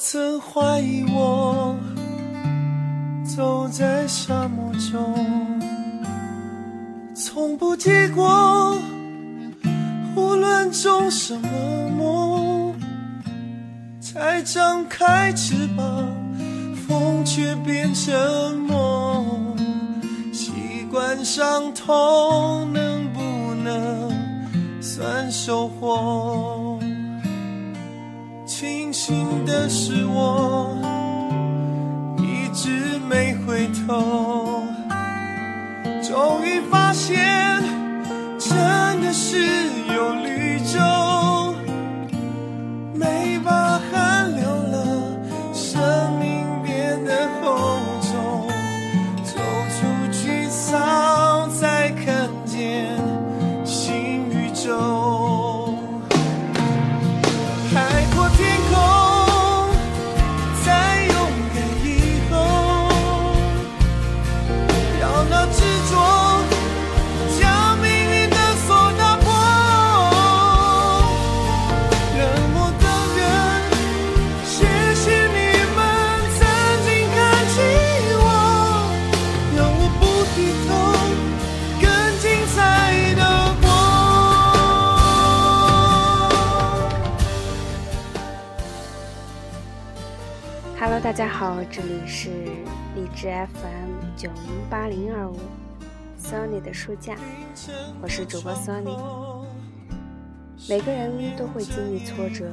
曾怀疑我走在沙漠中，从不结果，无论种什么梦，才张开翅膀，风却变沉默。习惯伤痛，能不能算收获？是我一直没回头，终于发现真的是 Hello，大家好，这里是荔枝 FM 九零八零二五，Sony 的书架，我是主播 Sony。每个人都会经历挫折，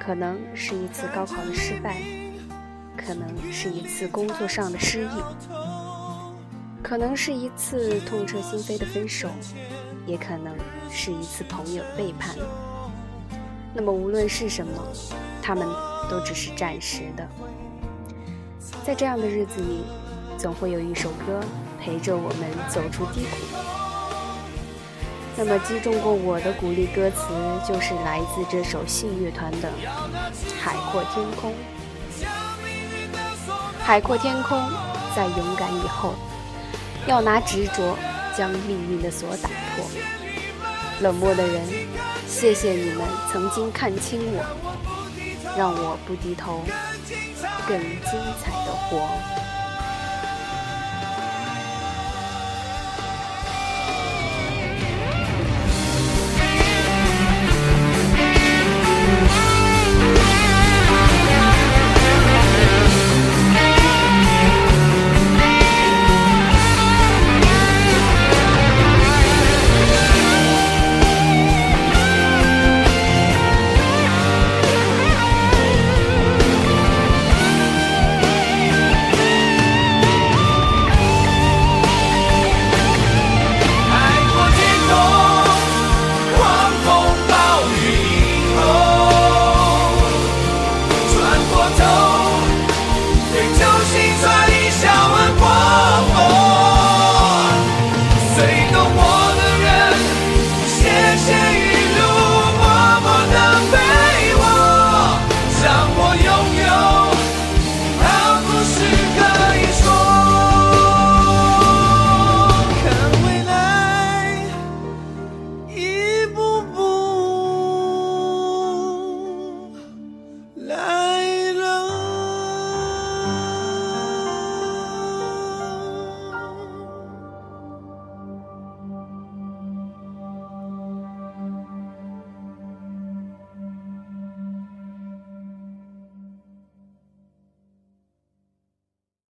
可能是一次高考的失败，可能是一次工作上的失意，可能是一次痛彻心扉的分手，也可能是一次朋友背叛。那么无论是什么，他们都只是暂时的。在这样的日子里，总会有一首歌陪着我们走出低谷。那么击中过我的鼓励歌词，就是来自这首信乐团的《海阔天空》。海阔天空，在勇敢以后，要拿执着将命运的锁打破。冷漠的人，谢谢你们曾经看清我，让我不低头，更精彩的活。